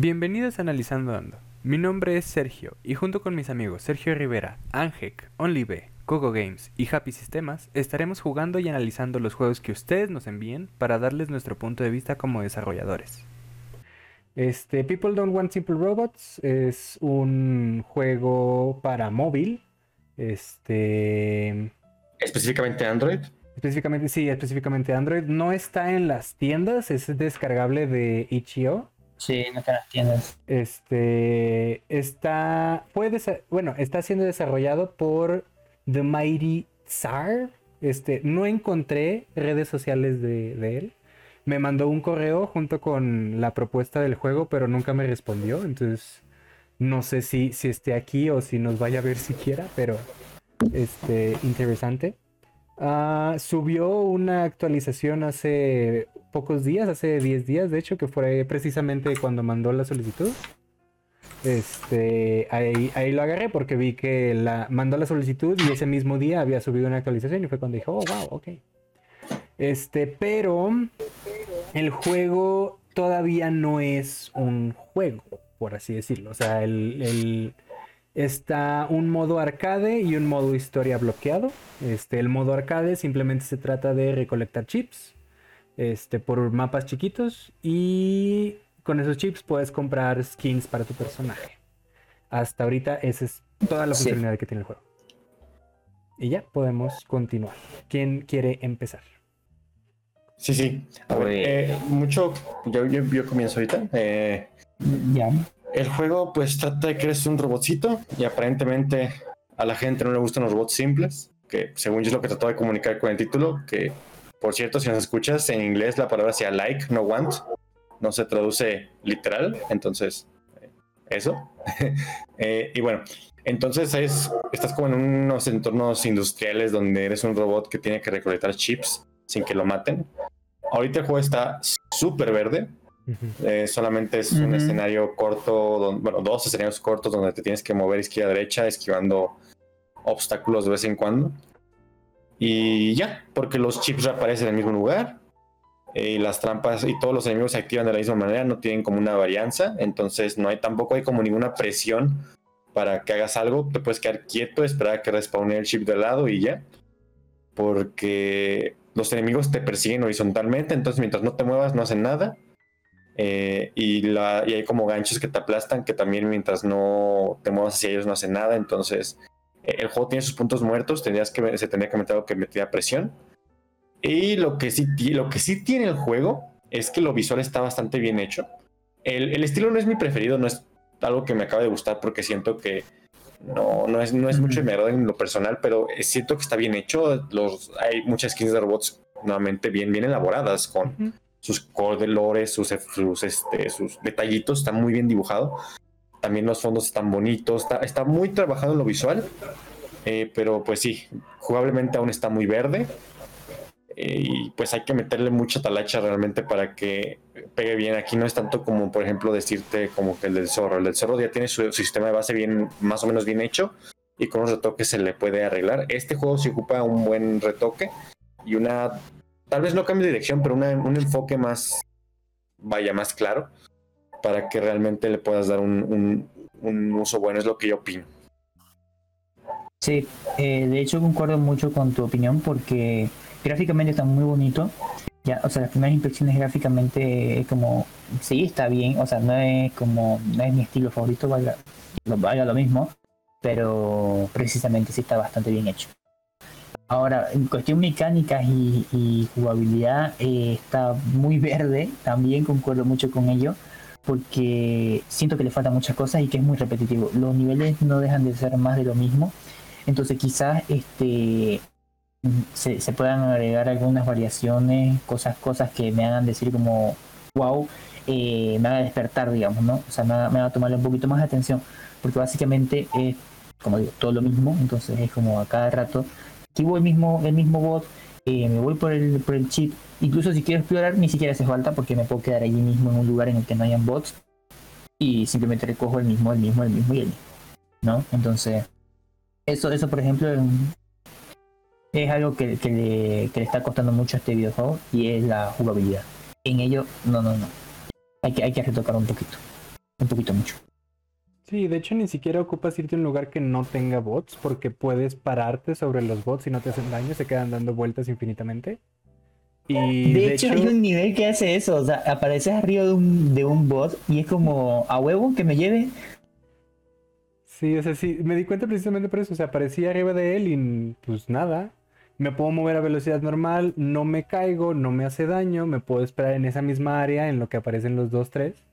Bienvenidos a Analizando Ando. Mi nombre es Sergio y junto con mis amigos Sergio Rivera, Angek, OnlyB, Coco Games y Happy Sistemas estaremos jugando y analizando los juegos que ustedes nos envíen para darles nuestro punto de vista como desarrolladores. Este People Don't Want Simple Robots es un juego para móvil. Este específicamente Android. Específicamente, sí, específicamente Android. No está en las tiendas, es descargable de itch.io. Sí, no en las tiendas. Este está. Fue bueno, está siendo desarrollado por The Mighty Tsar. Este, no encontré redes sociales de, él. Me mandó un correo junto con la propuesta del juego, pero nunca me respondió. Entonces, no sé si, si esté aquí o si nos vaya a ver siquiera, pero este, interesante. Ah, subió una actualización hace pocos días, hace 10 días, de hecho, que fue precisamente cuando mandó la solicitud. Este, ahí, ahí lo agarré porque vi que la, mandó la solicitud y ese mismo día había subido una actualización y fue cuando dijo, oh, wow, ok. Este, pero el juego todavía no es un juego, por así decirlo. O sea, el Está un modo arcade y un modo historia bloqueado. Este, el modo arcade simplemente se trata de recolectar chips este, por mapas chiquitos y con esos chips puedes comprar skins para tu personaje. Hasta ahorita esa es toda la funcionalidad que tiene el juego. Y ya podemos continuar. ¿Quién quiere empezar? Sí, sí. A ver, eh, mucho. Yo, yo, comienzo ahorita. Eh, ya. El juego pues trata de que eres un robotcito y aparentemente a la gente no le gustan los robots simples, que según yo es lo que trató de comunicar con el título, que por cierto si nos escuchas en inglés la palabra sea like, no want, no se traduce literal, entonces eso. Eh, y bueno, entonces es, estás como en unos entornos industriales donde eres un robot que tiene que recolectar chips sin que lo maten. Ahorita el juego está súper verde, eh, solamente es un escenario corto, bueno, dos escenarios cortos donde te tienes que mover izquierda a derecha, esquivando obstáculos de vez en cuando. Y ya, porque los chips reaparecen en el mismo lugar. Y las trampas y todos los enemigos se activan de la misma manera, no tienen como una varianza. Entonces no hay tampoco hay como ninguna presión para que hagas algo. Te puedes quedar quieto, esperar a que respawne el chip de lado y ya. Porque los enemigos te persiguen horizontalmente, entonces mientras no te muevas no hacen nada eh, y, la, y hay como ganchos que te aplastan que también mientras no te muevas hacia ellos no hacen nada. Entonces, el juego tiene sus puntos muertos, tendrías que, se tendría que meter algo que metía presión. Y lo que, sí, lo que sí tiene el juego es que lo visual está bastante bien hecho. El, el estilo no es mi preferido, no es algo que me acaba de gustar porque siento que no, no es, no es mucho de en lo personal, pero siento que está bien hecho. Los, hay muchas skins de robots nuevamente bien, bien elaboradas con sus colores, sus, sus, este, sus detallitos, está muy bien dibujado. También los fondos están bonitos, está, está muy trabajado en lo visual, eh, pero pues sí, jugablemente aún está muy verde. Eh, y pues hay que meterle mucha talacha realmente para que pegue bien. Aquí no es tanto como, por ejemplo, decirte como que el del zorro. El del zorro ya tiene su, sistema de base bien, más o menos bien hecho y con los retoques se le puede arreglar. Este juego se ocupa un buen retoque y una tal vez no cambie de dirección, pero un enfoque más, vaya, más claro, para que realmente le puedas dar un, uso bueno, es lo que yo opino. Sí, eh, de hecho concuerdo mucho con tu opinión porque gráficamente está muy bonito. Ya, o sea, las primeras impresiones gráficamente como, sí, está bien, o sea, no es como, no es mi estilo favorito, valga, valga lo mismo, pero precisamente sí está bastante bien hecho. Ahora, en cuestión mecánicas y, jugabilidad, eh, está muy verde, también concuerdo mucho con ello, porque siento que le faltan muchas cosas y que es muy repetitivo. Los niveles no dejan de ser más de lo mismo, entonces quizás este se, puedan agregar algunas variaciones, cosas, cosas que me hagan decir como, wow, eh, me haga despertar, digamos, ¿no? O sea, me haga, me tomarle un poquito más de atención, porque básicamente es, como digo, todo lo mismo, entonces es como a cada rato activo el mismo, el mismo bot, me voy por el, por el chip. Incluso si quiero explorar, ni siquiera hace falta porque me puedo quedar allí mismo en un lugar en el que no hayan bots y simplemente recojo el mismo, el mismo, el mismo y el mismo. ¿No? Entonces, eso, eso por ejemplo, es algo que, que, le, que le está costando mucho a este videojuego y es la jugabilidad. En ello, no, no, no. Hay que, hay que retocar un poquito. un poquito mucho. Sí, de hecho ni siquiera ocupas irte a un lugar que no tenga bots porque puedes pararte sobre los bots y no te hacen daño, se quedan dando vueltas infinitamente. Y de, hecho, hay un nivel que hace eso, o sea, apareces arriba de un, de un bot y es como a huevo que me lleve. Sí, o sea, sí, me di cuenta precisamente por eso, o sea, aparecía arriba de él y pues nada. Me puedo mover a velocidad normal, no me caigo, no me hace daño, me puedo esperar en esa misma área en lo que aparecen los dos, tres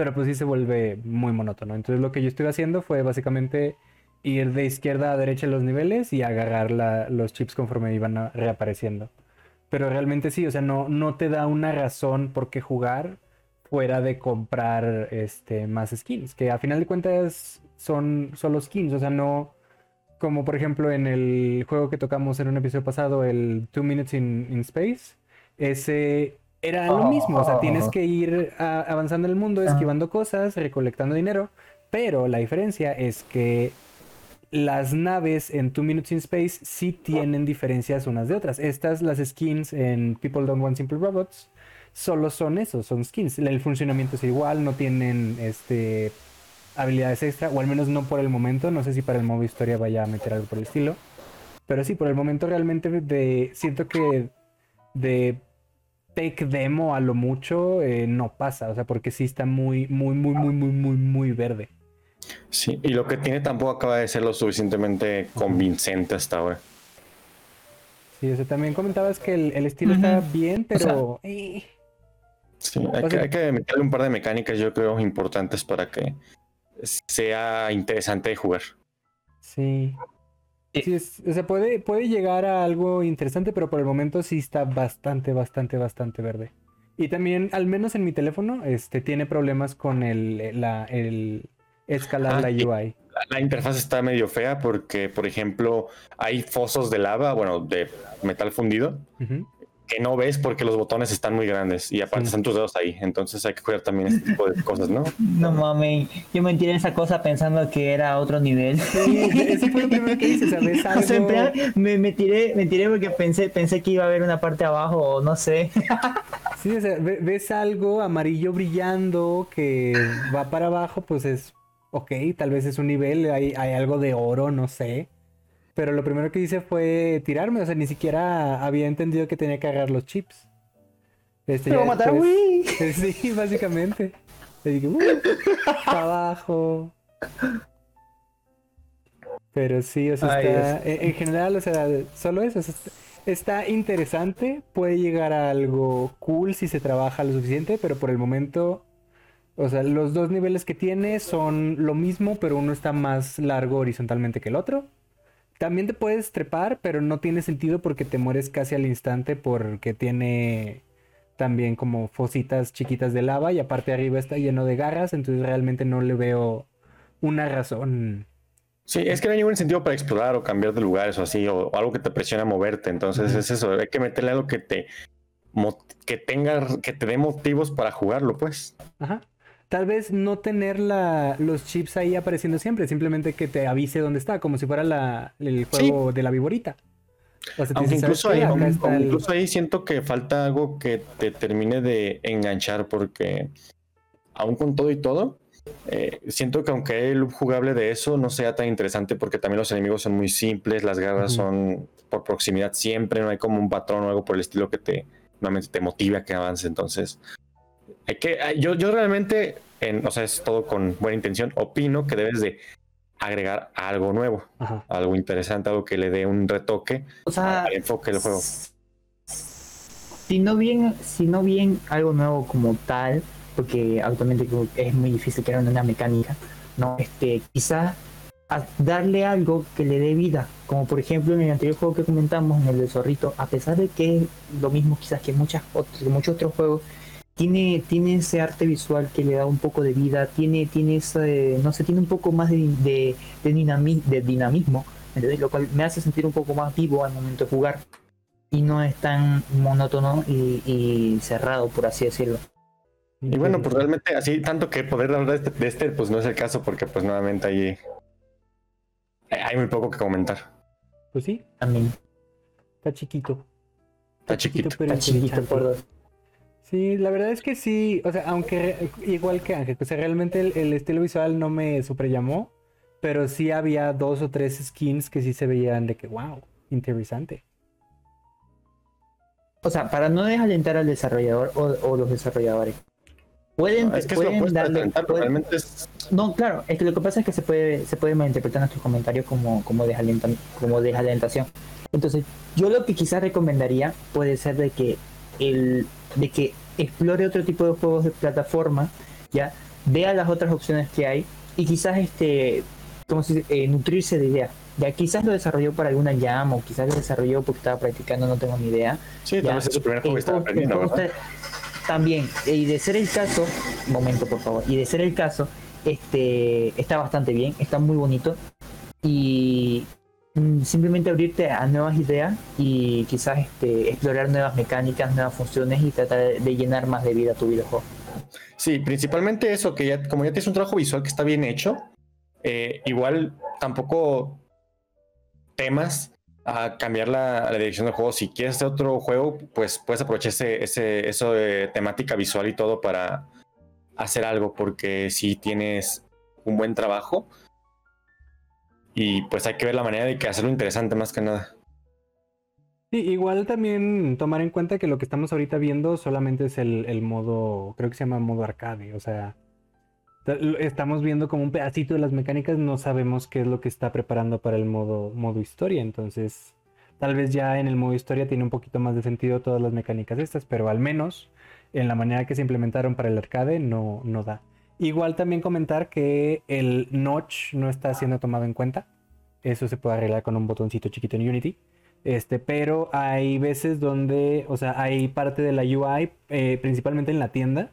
pero pues sí se vuelve muy monótono. Entonces lo que yo estuve haciendo fue básicamente ir de izquierda a derecha los niveles y agarrar los chips conforme iban reapareciendo. Pero realmente sí, o sea, no, no te da una razón por qué jugar fuera de comprar este, más skins, que a final de cuentas son solo skins, o sea, no como por ejemplo en el juego que tocamos en un episodio pasado, el Two Minutes in, in Space, ese era lo mismo, o sea, tienes que ir avanzando en el mundo, esquivando cosas, recolectando dinero, pero la diferencia es que las naves en Two Minutes in Space sí tienen diferencias unas de otras. Estas, las skins en People Don't Want Simple Robots, solo son eso, son skins. El funcionamiento es igual, no tienen este habilidades extra, o al menos no por el momento. No sé si para el modo historia vaya a meter algo por el estilo. Pero sí, por el momento realmente de, siento que de tech demo a lo mucho eh, no pasa, o sea, porque sí está muy, muy, muy, muy, muy, muy, muy verde. Sí, y lo que tiene tampoco acaba de ser lo suficientemente convincente hasta ahora. Sí, o sea, también comentabas que el, estilo está bien, pero... Eh. Sí, hay, que, hay que meterle un par de mecánicas, yo creo, importantes para que sea interesante de jugar. Sí. Sí, o sea, puede, puede llegar a algo interesante, pero por el momento sí está bastante, bastante, bastante verde. Y también, al menos en mi teléfono, este tiene problemas con el, la, el escalar ah, la UI. La, interfaz está medio fea porque, por ejemplo, hay fosos de lava, bueno, de metal fundido, que no ves porque los botones están muy grandes y aparte están tus dedos ahí. Entonces hay que cuidar también este tipo de cosas, ¿no? No mames, yo me tiré esa cosa pensando que era otro nivel. Sí, ese fue lo primero que hice, ¿sabes? Algo... O sea, me, me, tiré, me tiré porque pensé, pensé que iba a haber una parte abajo o no sé. Sí, o sea, ves algo amarillo brillando que va para abajo, pues es ok, tal vez es un nivel, hay, hay algo de oro, no sé. Pero lo primero que hice fue tirarme, o sea, ni siquiera había entendido que tenía que agarrar los chips. Este, a matar, güey. Sí, básicamente. Le dije, abajo. Pero sí, o sea, está, en, general, o sea, solo eso. está interesante, puede llegar a algo cool si se trabaja lo suficiente, pero por el momento, o sea, los dos niveles que tiene son lo mismo, pero uno está más largo horizontalmente que el otro. También te puedes trepar, pero no tiene sentido porque te mueres casi al instante porque tiene también como fositas chiquitas de lava y aparte arriba está lleno de garras, entonces realmente no le veo una razón. Sí, es que no hay ningún sentido para explorar o cambiar de lugares o así, o, algo que te presione a moverte. Entonces es eso, hay que meterle algo que te que tenga, que te dé motivos para jugarlo, pues. Ajá tal vez no tener la, los chips ahí apareciendo siempre, simplemente que te avise dónde está, como si fuera la, el juego de la viborita. Aunque incluso, ahí, incluso ahí siento que falta algo que te termine de enganchar, porque aún con todo y todo, eh, siento que aunque hay el jugable de eso no sea tan interesante porque también los enemigos son muy simples, las garras son por proximidad siempre, no hay como un patrón o algo por el estilo que te, te motive a que avance. Entonces, que, yo, yo realmente, en, o sea, es todo con buena intención, opino que debes de agregar algo nuevo, algo interesante, algo que le dé un retoque al enfoque del juego. Si no bien, si no bien algo nuevo como tal, porque actualmente es muy difícil crear una mecánica, no, este, quizás darle algo que le dé vida, como por ejemplo en el anterior juego que comentamos, en el de Zorrito, a pesar de que es lo mismo quizás que muchas muchos otros juegos, tiene, tiene ese arte visual que le da un poco de vida, tiene, tiene ese, no sé, tiene un poco más de, de, de, dinamismo, lo cual me hace sentir un poco más vivo al momento de jugar y no es tan monótono y, cerrado, por así decirlo. Y bueno, pues realmente así, tanto que poder hablar de este, este, pues no es el caso, porque pues nuevamente ahí hay muy poco que comentar. Pues sí. También. Está chiquito. Está, chiquito, Está chiquito, por dos. Sí, la verdad es que sí, o sea, aunque igual que Ángel, o sea, realmente el, estilo visual no me super llamó, pero sí había dos o tres skins que sí se veían de que, wow, interesante. O sea, para no desalentar al desarrollador o, los desarrolladores, pueden, es que pueden darle, No, claro, es que lo que pasa es que se puede, se puede malinterpretar nuestros comentarios como, como, como desalentación. Entonces, yo lo que quizás recomendaría puede ser de que el de que explore otro tipo de juegos de plataforma, ya vea las otras opciones que hay y quizás este como si, eh, nutrirse de ideas. Ya quizás lo desarrolló para alguna llama o quizás lo desarrolló porque estaba practicando, no tengo ni idea. Sí, tal vez es su primer juego que estaba aprendiendo, También, y de ser el caso, momento por favor, y de ser el caso, este está bastante bien, está muy bonito y simplemente abrirte a nuevas ideas y quizás este, explorar nuevas mecánicas, nuevas funciones y tratar de llenar más de vida tu videojuego. Sí, principalmente eso, que ya, como ya tienes un trabajo visual que está bien hecho, eh, igual tampoco temas a cambiar la, dirección del juego. Si quieres hacer otro juego, pues puedes aprovechar ese, ese, eso de temática visual y todo para hacer algo, porque si tienes un buen trabajo, y pues hay que ver la manera de que hacerlo interesante más que nada. Sí, igual también tomar en cuenta que lo que estamos ahorita viendo solamente es el, modo, creo que se llama modo arcade, o sea, estamos viendo como un pedacito de las mecánicas, no sabemos qué es lo que está preparando para el modo, modo historia, entonces tal vez ya en el modo historia tiene un poquito más de sentido todas las mecánicas estas, pero al menos en la manera que se implementaron para el arcade no, no da. Igual también comentar que el notch no está siendo tomado en cuenta. Eso se puede arreglar con un botoncito chiquito en Unity. Este, pero hay veces donde, o sea, hay parte de la UI, eh, principalmente en la tienda.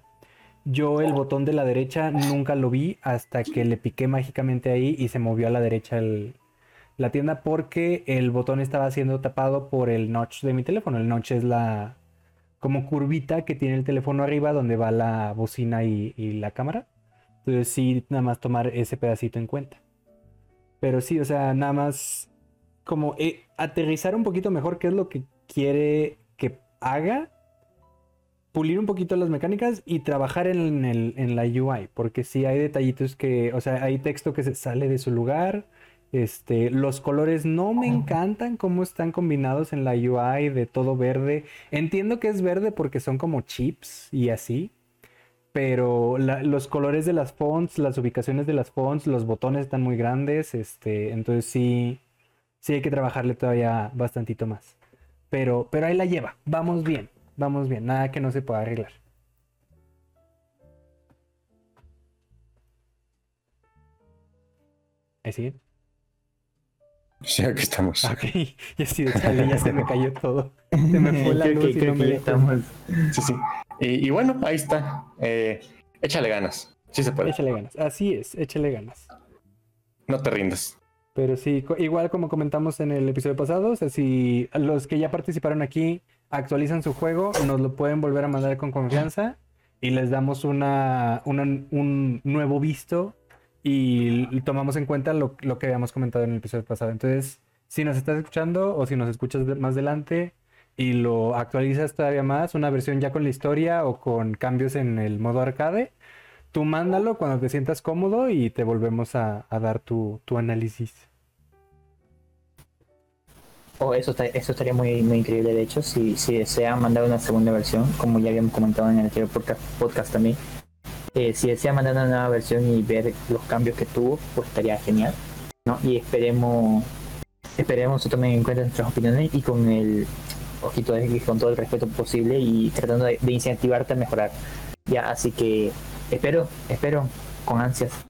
Yo el botón de la derecha nunca lo vi hasta que le piqué mágicamente ahí y se movió a la derecha la tienda porque el botón estaba siendo tapado por el notch de mi teléfono. El notch es la como curvita que tiene el teléfono arriba donde va la bocina y la cámara. Entonces sí, nada más tomar ese pedacito en cuenta. Pero sí, o sea, nada más como eh, aterrizar un poquito mejor qué es lo que quiere que haga, pulir un poquito las mecánicas y trabajar en, el, en la UI, porque sí hay detallitos que, o sea, hay texto que se sale de su lugar. Este, los colores no me encantan cómo están combinados en la UI de todo verde. Entiendo que es verde porque son como chips y así, pero los colores de las fonts, las ubicaciones de las fonts, los botones están muy grandes, este, entonces sí, sí hay que trabajarle todavía bastantito más. Pero, pero ahí la lleva, vamos bien, vamos bien, nada que no se pueda arreglar. ¿Es sí? Sí, aquí estamos. Ok, ya sí, ya se me cayó todo. Se me fue la luz y no me estamos. Sí, sí. Y, bueno, ahí está. Eh, échale ganas. Sí se puede. Échale ganas. Así es, échale ganas. No te rindas. Pero sí, igual como comentamos en el episodio pasado, o sea, si los que ya participaron aquí actualizan su juego, nos lo pueden volver a mandar con confianza y les damos una, un nuevo visto y tomamos en cuenta lo, lo, que habíamos comentado en el episodio pasado. Entonces, si nos estás escuchando o si nos escuchas más adelante, y lo actualizas todavía más, una versión ya con la historia o con cambios en el modo arcade, tú mándalo cuando te sientas cómodo y te volvemos a, dar tu, análisis. Oh, eso, eso estaría muy, muy increíble, de hecho, si, si desean mandar una segunda versión, como ya habíamos comentado en el anterior podcast, también, eh, si desea mandar una nueva versión y ver los cambios que tuvo, pues estaría genial. Y esperemos, esperemos que tomen en cuenta nuestras opiniones y con el ojito con todo el respeto posible y tratando de, incentivarte a mejorar. Ya, así que espero, espero con ansias